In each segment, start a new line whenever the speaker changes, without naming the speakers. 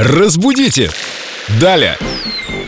Разбудите! Далее!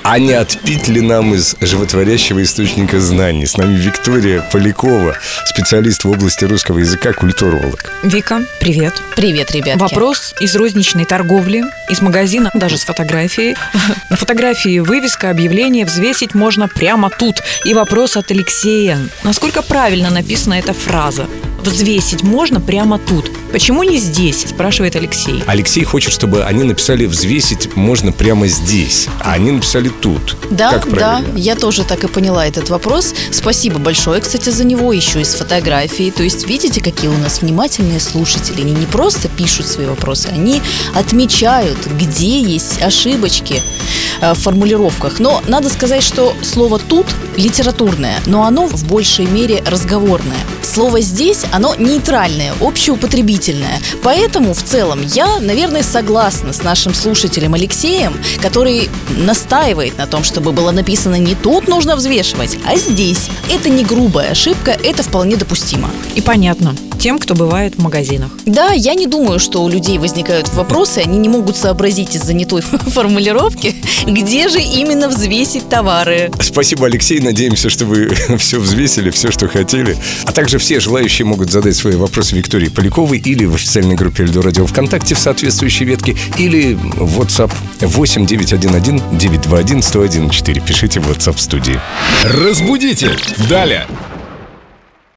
А не отпить ли нам из животворящего источника знаний? С нами Виктория Полякова, специалист в области русского языка, культуролог.
Вика, привет.
Привет, ребятки.
Вопрос из розничной торговли, из магазина, даже с фотографией. На фотографии вывеска, объявление взвесить можно прямо тут. И вопрос от Алексея. Насколько правильно написана эта фраза? Взвесить можно прямо тут. Почему не здесь? Спрашивает Алексей.
Алексей хочет, чтобы они написали «взвесить можно прямо здесь», а они написали «тут».
Да,
как
да, я тоже так и поняла этот вопрос. Спасибо большое, кстати, за него, еще и с фотографией. То есть, видите, какие у нас внимательные слушатели. Они не просто пишут свои вопросы, они отмечают, где есть ошибочки э, формулировках. Но надо сказать, что слово «тут» литературное, но оно в большей мере разговорное. Слово «здесь» оно нейтральное, общеупотребительное. Поэтому в целом я, наверное, согласна с нашим слушателем Алексеем, который настаивает на том, чтобы было написано не тут нужно взвешивать, а здесь. Это не грубая ошибка, это вполне допустимо.
И понятно. Тем, кто бывает в магазинах.
Да, я не думаю, что у людей возникают вопросы, они не могут сообразить из-за не той формулировки, где же именно взвесить товары.
Спасибо, Алексей. Надеемся, что вы все взвесили, все, что хотели. А также все желающие могут задать свои вопросы Виктории Поляковой или в официальной группе Эльдо Радио ВКонтакте в соответствующей ветке, или в WhatsApp 8 911 921 1014. Пишите в WhatsApp студии.
Разбудите! Далее!